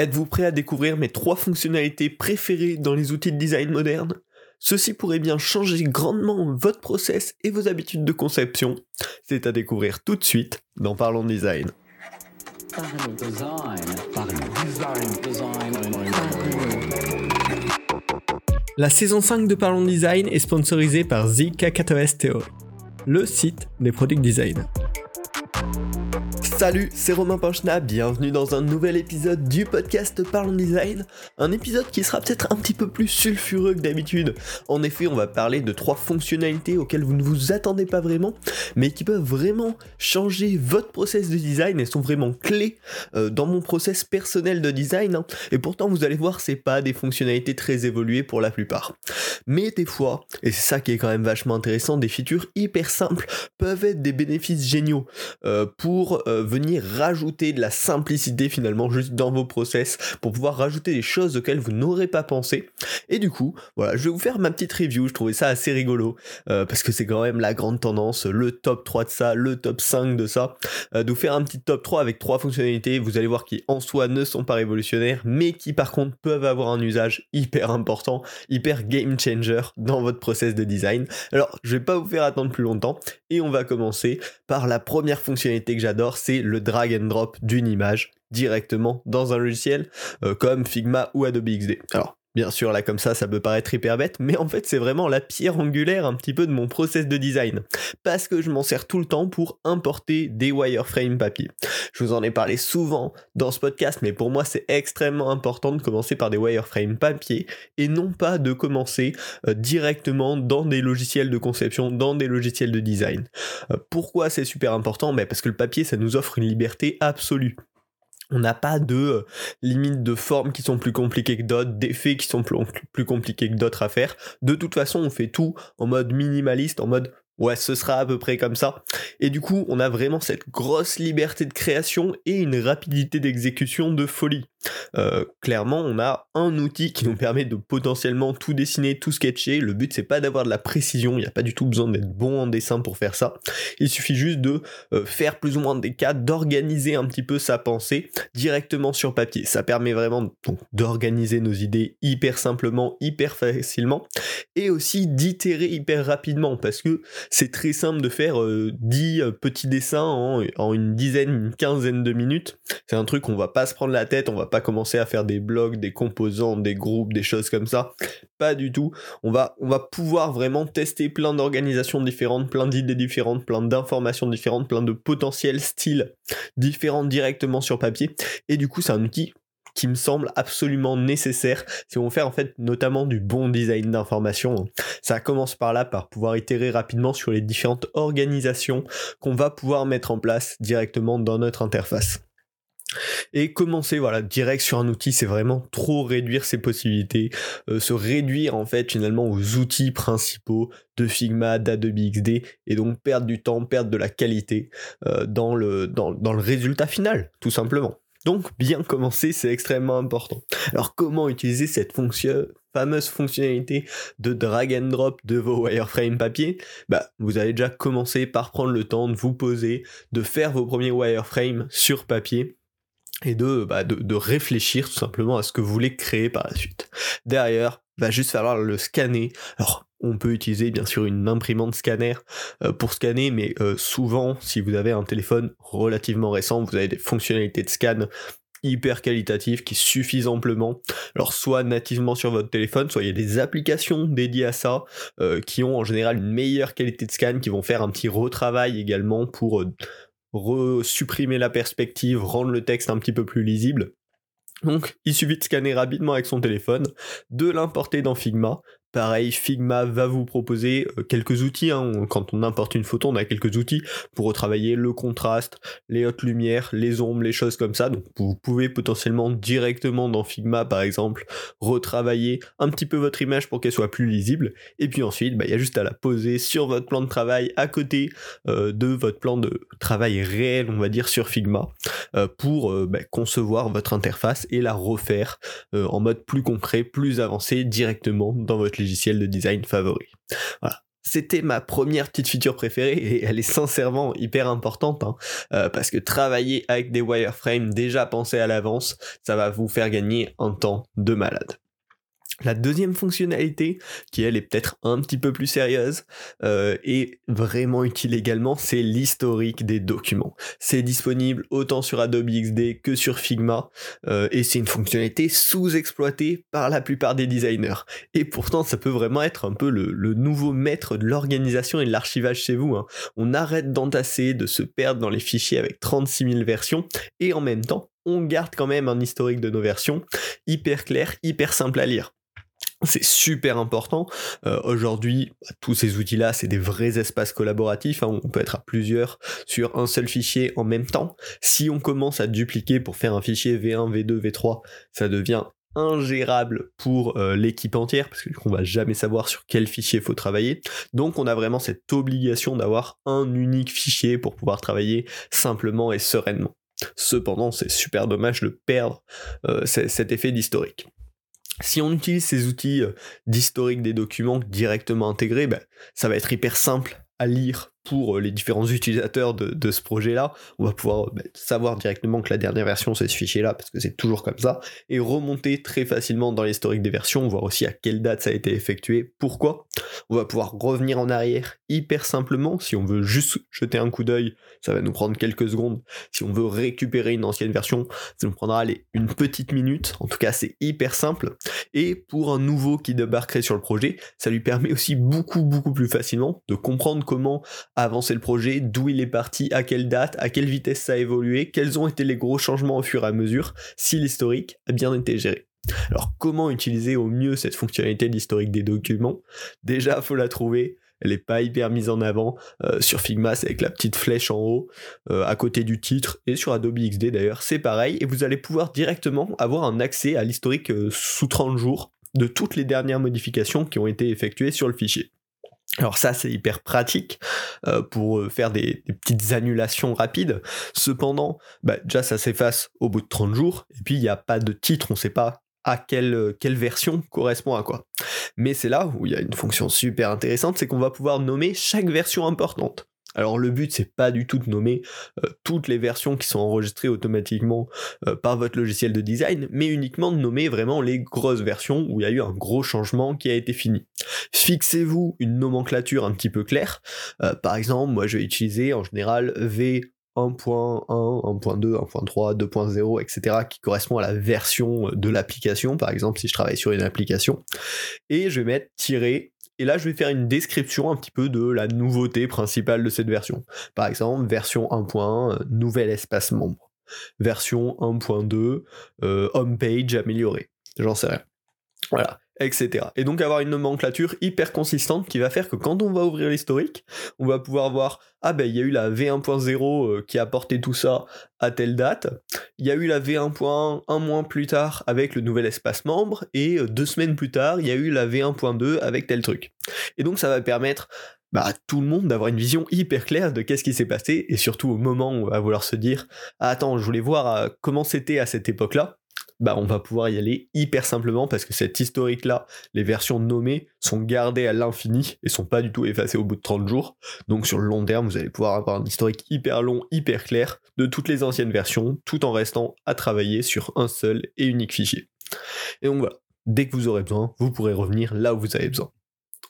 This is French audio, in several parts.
Êtes-vous prêt à découvrir mes trois fonctionnalités préférées dans les outils de design modernes Ceci pourrait bien changer grandement votre process et vos habitudes de conception. C'est à découvrir tout de suite dans Parlons Design. La saison 5 de Parlons Design est sponsorisée par Zika STO, le site des produits design. Salut, c'est Romain Panchna, bienvenue dans un nouvel épisode du podcast Parlons Design, un épisode qui sera peut-être un petit peu plus sulfureux que d'habitude. En effet, on va parler de trois fonctionnalités auxquelles vous ne vous attendez pas vraiment, mais qui peuvent vraiment changer votre process de design et sont vraiment clés euh, dans mon process personnel de design. Hein. Et pourtant, vous allez voir, c'est pas des fonctionnalités très évoluées pour la plupart. Mais des fois, et c'est ça qui est quand même vachement intéressant, des features hyper simples peuvent être des bénéfices géniaux euh, pour euh, venir rajouter de la simplicité finalement juste dans vos process pour pouvoir rajouter des choses auxquelles vous n'aurez pas pensé. Et du coup, voilà, je vais vous faire ma petite review, je trouvais ça assez rigolo euh, parce que c'est quand même la grande tendance, le top 3 de ça, le top 5 de ça, euh, de vous faire un petit top 3 avec trois fonctionnalités, vous allez voir qui en soi ne sont pas révolutionnaires, mais qui par contre peuvent avoir un usage hyper important, hyper game changer dans votre process de design. Alors, je vais pas vous faire attendre plus longtemps et on va commencer par la première fonctionnalité que j'adore, c'est le drag and drop d'une image directement dans un logiciel euh, comme Figma ou Adobe XD. Alors, Bien sûr, là comme ça, ça peut paraître hyper bête, mais en fait c'est vraiment la pierre angulaire un petit peu de mon process de design. Parce que je m'en sers tout le temps pour importer des wireframes papier. Je vous en ai parlé souvent dans ce podcast, mais pour moi c'est extrêmement important de commencer par des wireframes papier et non pas de commencer euh, directement dans des logiciels de conception, dans des logiciels de design. Euh, pourquoi c'est super important? Ben Parce que le papier ça nous offre une liberté absolue. On n'a pas de euh, limites de formes qui sont plus compliquées que d'autres, d'effets qui sont plus compliqués que d'autres à faire. De toute façon, on fait tout en mode minimaliste, en mode ouais, ce sera à peu près comme ça. Et du coup, on a vraiment cette grosse liberté de création et une rapidité d'exécution de folie. Euh, clairement, on a un outil qui nous permet de potentiellement tout dessiner, tout sketcher. Le but, c'est pas d'avoir de la précision, il n'y a pas du tout besoin d'être bon en dessin pour faire ça. Il suffit juste de euh, faire plus ou moins des cas, d'organiser un petit peu sa pensée directement sur papier. Ça permet vraiment d'organiser nos idées hyper simplement, hyper facilement, et aussi d'itérer hyper rapidement, parce que c'est très simple de faire 10 euh, petits dessins en, une dizaine, une quinzaine de minutes. C'est un truc qu'on va pas se prendre la tête, on va pas commencer à faire des blocs, des composants, des groupes, des choses comme ça. Pas du tout. On va, on va pouvoir vraiment tester plein d'organisations différentes, plein d'idées différentes, plein d'informations différentes, plein de potentiels styles différents directement sur papier. Et du coup, c'est un outil qui me semble absolument nécessaire si on veut faire en fait notamment du bon design d'information. Ça commence par là, par pouvoir itérer rapidement sur les différentes organisations qu'on va pouvoir mettre en place directement dans notre interface. Et commencer voilà direct sur un outil, c'est vraiment trop réduire ses possibilités, euh, se réduire en fait finalement aux outils principaux de Figma, d'Adobe XD, et donc perdre du temps, perdre de la qualité euh, dans, le, dans, le résultat final, tout simplement. Donc bien commencer, c'est extrêmement important. Alors comment utiliser cette fonction, fameuse fonctionnalité de drag and drop de vos wireframes papier? Bah vous allez déjà commencer par prendre le temps de vous poser, de faire vos premiers wireframes sur papier et de, bah, de, réfléchir tout simplement à ce que vous voulez créer par la suite. Derrière, va juste falloir le scanner. Alors, on peut utiliser bien sûr une imprimante scanner euh, pour scanner, mais euh, souvent, si vous avez un téléphone relativement récent, vous avez des fonctionnalités de scan hyper qualitatives qui suffisent amplement. Alors soit nativement sur votre téléphone, soit il y a des applications dédiées à ça euh, qui ont en général une meilleure qualité de scan, qui vont faire un petit retravail également pour supprimer la perspective, rendre le texte un petit peu plus lisible. Donc, il suffit de scanner rapidement avec son téléphone, de l'importer dans Figma, Pareil, Figma va vous proposer euh, quelques outils. Hein. Quand on importe une photo, on a quelques outils pour retravailler le contraste, les hautes lumières, les ombres, les choses comme ça. Donc vous pouvez potentiellement directement dans Figma, par exemple, retravailler un petit peu votre image pour qu'elle soit plus lisible. Et puis ensuite, bah, il y a juste à la poser sur votre plan de travail à côté euh, de votre plan de travail réel, on va dire, sur Figma, euh, pour bah, concevoir votre interface et la refaire en mode plus concret, plus avancé directement dans votre logiciel de design favori. Voilà. c'était ma première petite feature préférée et elle est sincèrement hyper importante hein, euh, parce que travailler avec des wireframes déjà pensés à l'avance, ça va vous faire gagner un temps de malade. La deuxième fonctionnalité, qui elle est peut-être un petit peu plus sérieuse euh, et vraiment utile également, c'est l'historique des documents. C'est disponible autant sur Adobe XD que sur Figma euh, et c'est une fonctionnalité sous-exploitée par la plupart des designers. Et pourtant, ça peut vraiment être un peu le, nouveau maître de l'organisation et de l'archivage chez vous. Hein. On arrête d'entasser, de se perdre dans les fichiers avec 36 000 versions et en même temps, on garde quand même un historique de nos versions hyper clair, hyper simple à lire. C'est super important. Euh, aujourd'hui, tous ces outils-là, c'est des vrais espaces collaboratifs. Hein. On peut être à plusieurs sur un seul fichier en même temps. Si on commence à dupliquer pour faire un fichier V1, V2, V3, ça devient ingérable pour euh, l'équipe entière parce que on va jamais savoir sur quel fichier faut travailler. Donc on a vraiment cette obligation d'avoir un unique fichier pour pouvoir travailler simplement et sereinement. Cependant, c'est super dommage de perdre euh, cet effet d'historique. Si on utilise ces outils euh, d'historique des documents directement intégrés, ben, ça va être hyper simple à lire pour euh, les différents utilisateurs de, ce projet-là. On va pouvoir euh, bah, savoir directement que la dernière version c'est ce fichier-là, parce que c'est toujours comme ça, et remonter très facilement dans l'historique des versions, voir aussi à quelle date ça a été effectué, pourquoi. On va pouvoir revenir en arrière hyper simplement, si on veut juste jeter un coup d'œil, ça va nous prendre quelques secondes. Si on veut récupérer une ancienne version, ça nous prendra une petite minute, en tout cas c'est hyper simple. Et pour un nouveau qui débarquerait sur le projet, ça lui permet aussi beaucoup beaucoup plus facilement de comprendre comment avancer le projet, d'où il est parti, à quelle date, à quelle vitesse ça a évolué, quels ont été les gros changements au fur et à mesure, si l'historique a bien été géré. Alors comment utiliser au mieux cette fonctionnalité d'historique des documents? Déjà, faut la trouver. Elle n'est pas hyper mise en avant. Euh, sur Figma, c'est avec la petite flèche en haut, euh, à côté du titre, et sur Adobe XD d'ailleurs, c'est pareil. Et vous allez pouvoir directement avoir un accès à l'historique euh, sous 30 jours de toutes les dernières modifications qui ont été effectuées sur le fichier. Alors ça c'est hyper pratique euh, pour euh, faire des, petites annulations rapides. Cependant, bah, déjà ça s'efface au bout de 30 jours, et puis il n'y a pas de titre, on ne sait pas à quelle, euh, quelle version correspond à quoi. Mais c'est là où il y a une fonction super intéressante, c'est qu'on va pouvoir nommer chaque version importante. Alors le but c'est pas du tout de nommer euh, toutes les versions qui sont enregistrées automatiquement euh, par votre logiciel de design, mais uniquement de nommer vraiment les grosses versions où il y a eu un gros changement qui a été fini. Fixez-vous une nomenclature un petit peu claire. Euh, par exemple, moi je vais utiliser en général V 1.1, 1.2, 1.3, 2.0, etc., qui correspond à la version de l'application, par exemple si je travaille sur une application. Et je vais mettre tirer et là, je vais faire une description un petit peu de la nouveauté principale de cette version. Par exemple, version 1.1, euh, nouvel espace membre. Version 1.2, euh, homepage améliorée. J'en sais rien. Voilà Et donc avoir une nomenclature hyper consistante qui va faire que quand on va ouvrir l'historique, on va pouvoir voir ah ben il y a eu la V1.0 euh, qui a apporté tout ça à telle date, il y a eu la V1.1 un mois plus tard avec le nouvel espace membre et euh, deux semaines plus tard il y a eu la V1.2 avec tel truc. Et donc ça va permettre bah, à tout le monde d'avoir une vision hyper claire de qu'est-ce qui s'est passé et surtout au moment où on va vouloir se dire ah, attends je voulais voir euh, comment c'était à cette époque-là bah on va pouvoir y aller hyper simplement parce que cette historique là, les versions nommées sont gardées à l'infini et sont pas du tout effacées au bout de 30 jours. Donc sur le long terme, vous allez pouvoir avoir un historique hyper long, hyper clair de toutes les anciennes versions tout en restant à travailler sur un seul et unique fichier. Et donc voilà, dès que vous aurez besoin, vous pourrez revenir là où vous avez besoin.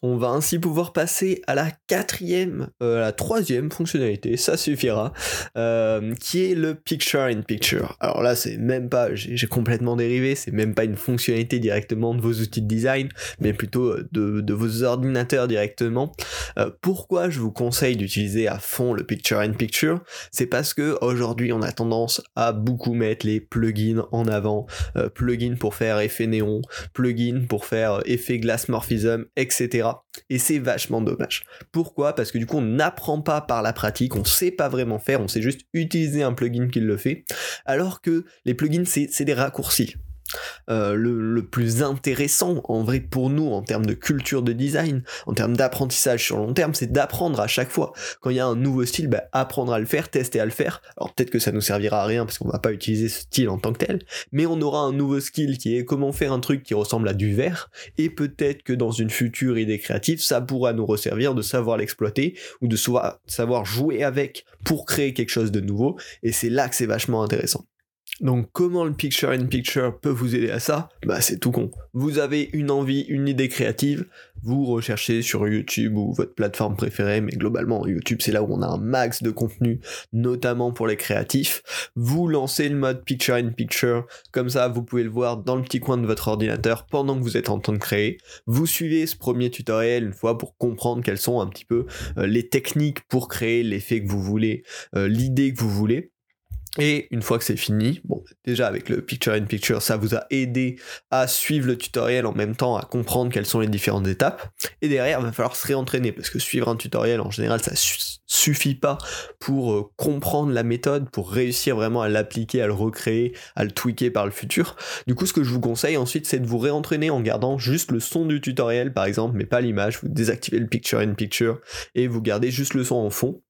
On va ainsi pouvoir passer à la quatrième, euh, la troisième fonctionnalité, ça suffira, euh, qui est le Picture in Picture. Alors là, c'est même pas, j'ai complètement dérivé, c'est même pas une fonctionnalité directement de vos outils de design, mais plutôt euh, de, vos ordinateurs directement. Pourquoi je vous conseille d'utiliser à fond le Picture in Picture? C'est parce que aujourd'hui, on a tendance à beaucoup mettre les plugins en avant, plugins pour faire effet néon, plugins pour faire effet glass morphism, etc. Et c'est vachement dommage. Pourquoi? Parce que du coup, on n'apprend pas par la pratique, on sait pas vraiment faire, on sait juste utiliser un plugin qui le fait, alors que les plugins, c'est des raccourcis. Euh, le, plus intéressant en vrai pour nous en termes de culture de design, en termes d'apprentissage sur long terme, c'est d'apprendre à chaque fois. Quand il y a un nouveau style, bah, apprendre à le faire, tester à le faire. Alors peut-être que ça nous servira à rien parce qu'on va pas utiliser ce style en tant que tel, mais on aura un nouveau skill qui est comment faire un truc qui ressemble à du verre, et peut-être que dans une future idée créative, ça pourra nous resservir de savoir l'exploiter ou de savoir jouer avec pour créer quelque chose de nouveau, et c'est là que c'est vachement intéressant. Donc comment le picture in picture peut vous aider à ça? Bah c'est tout con. Vous avez une envie, une idée créative, vous recherchez sur YouTube ou votre plateforme préférée, mais globalement YouTube c'est là où on a un max de contenu, notamment pour les créatifs. Vous lancez le mode picture in picture, comme ça vous pouvez le voir dans le petit coin de votre ordinateur pendant que vous êtes en train de créer. Vous suivez ce premier tutoriel une fois pour comprendre quelles sont un petit peu euh, les techniques pour créer l'effet que vous voulez, euh, l'idée que vous voulez. Et une fois que c'est fini, bon, déjà avec le Picture in Picture, ça vous a aidé à suivre le tutoriel en même temps, à comprendre quelles sont les différentes étapes. Et derrière, il va falloir se réentraîner, parce que suivre un tutoriel, en général, ça suffit pas pour euh, comprendre la méthode, pour réussir vraiment à l'appliquer, à le recréer, à le tweaker par le futur. Du coup, ce que je vous conseille ensuite, c'est de vous réentraîner en gardant juste le son du tutoriel, par exemple, mais pas l'image. Vous désactivez le Picture in Picture et vous gardez juste le son en fond.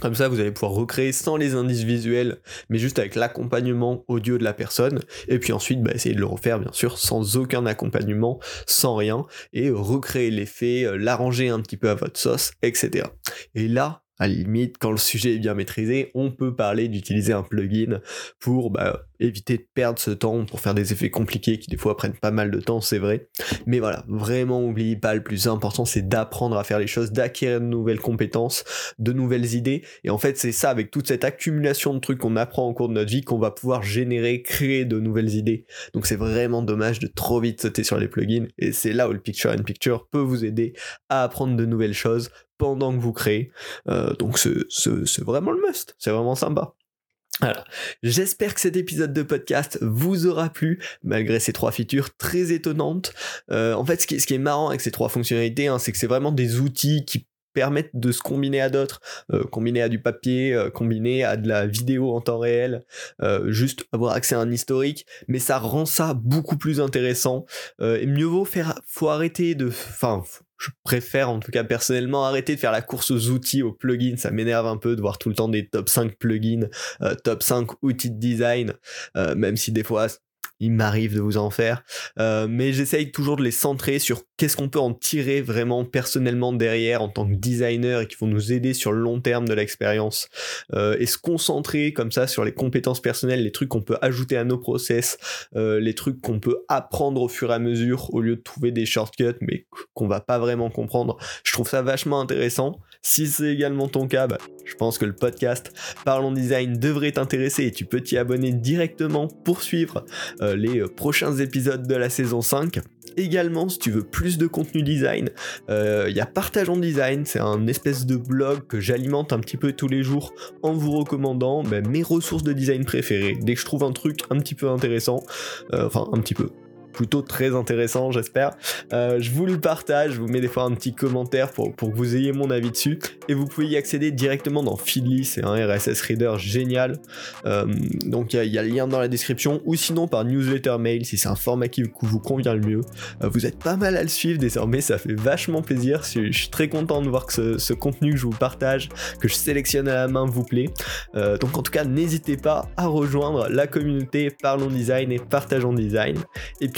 Comme ça, vous allez pouvoir recréer sans les indices visuels, mais juste avec l'accompagnement audio de la personne. Et puis ensuite, bah, essayer de le refaire, bien sûr, sans aucun accompagnement, sans rien, et recréer l'effet, euh, l'arranger un petit peu à votre sauce, etc. Et là, à la limite, quand le sujet est bien maîtrisé, on peut parler d'utiliser un plugin pour bah, éviter de perdre ce temps pour faire des effets compliqués qui des fois prennent pas mal de temps, c'est vrai. Mais voilà, vraiment n'oubliez pas, le plus important c'est d'apprendre à faire les choses, d'acquérir de nouvelles compétences, de nouvelles idées. Et en fait, c'est ça, avec toute cette accumulation de trucs qu'on apprend au cours de notre vie, qu'on va pouvoir générer, créer de nouvelles idées. Donc c'est vraiment dommage de trop vite sauter sur les plugins. Et c'est là où le Picture in Picture peut vous aider à apprendre de nouvelles choses que vous créez. Euh, donc c'est vraiment le must, c'est vraiment sympa. Alors, j'espère que cet épisode de podcast vous aura plu, malgré ces trois features très étonnantes. Euh, en fait, ce qui, est, marrant avec ces trois fonctionnalités, hein, c'est que c'est vraiment des outils qui permettent de se combiner à d'autres, euh, combiner à du papier, euh, combiner à de la vidéo en temps réel, juste avoir accès à un historique, mais ça rend ça beaucoup plus intéressant. et mieux vaut faire, faut arrêter de, enfin, je préfère en tout cas personnellement arrêter de faire la course aux outils, aux plugins. Ça m'énerve un peu de voir tout le temps des top 5 plugins, euh, top 5 outils de design, euh, même si des fois il m'arrive de vous en faire, euh, mais j'essaye toujours de les centrer sur qu'est-ce qu'on peut en tirer vraiment personnellement derrière en tant que designer et qui vont nous aider sur le long terme de l'expérience euh, et se concentrer comme ça sur les compétences personnelles, les trucs qu'on peut ajouter à nos process, euh, les trucs qu'on peut apprendre au fur et à mesure au lieu de trouver des shortcuts mais qu'on va pas vraiment comprendre. Je trouve ça vachement intéressant. Si c'est également ton cas, bah, je pense que le podcast Parlons Design devrait t'intéresser et tu peux t'y abonner directement pour suivre euh, les euh, prochains épisodes de la saison 5. Également, si tu veux plus de contenu design, euh, il y a Partageons Design, c'est un espèce de blog que j'alimente un petit peu tous les jours en vous recommandant bah, mes ressources de design préférées. Dès que je trouve un truc un petit peu intéressant, enfin un petit peu, plutôt très intéressant, j'espère. Euh, je vous le partage, je vous mets des fois un petit commentaire pour, pour que vous ayez mon avis dessus. Et vous pouvez y accéder directement dans Feedly, c'est un RSS Reader génial. Euh, donc il y, a le lien dans la description, ou sinon par newsletter mail si c'est un format qui vous convient le mieux. Euh, vous êtes pas mal à le suivre désormais, ça fait vachement plaisir. Je, suis très content de voir que ce, ce, contenu que je vous partage, que je sélectionne à la main vous plaît. donc en tout cas, n'hésitez pas à rejoindre la communauté Parlons Design et Partageons Design. Et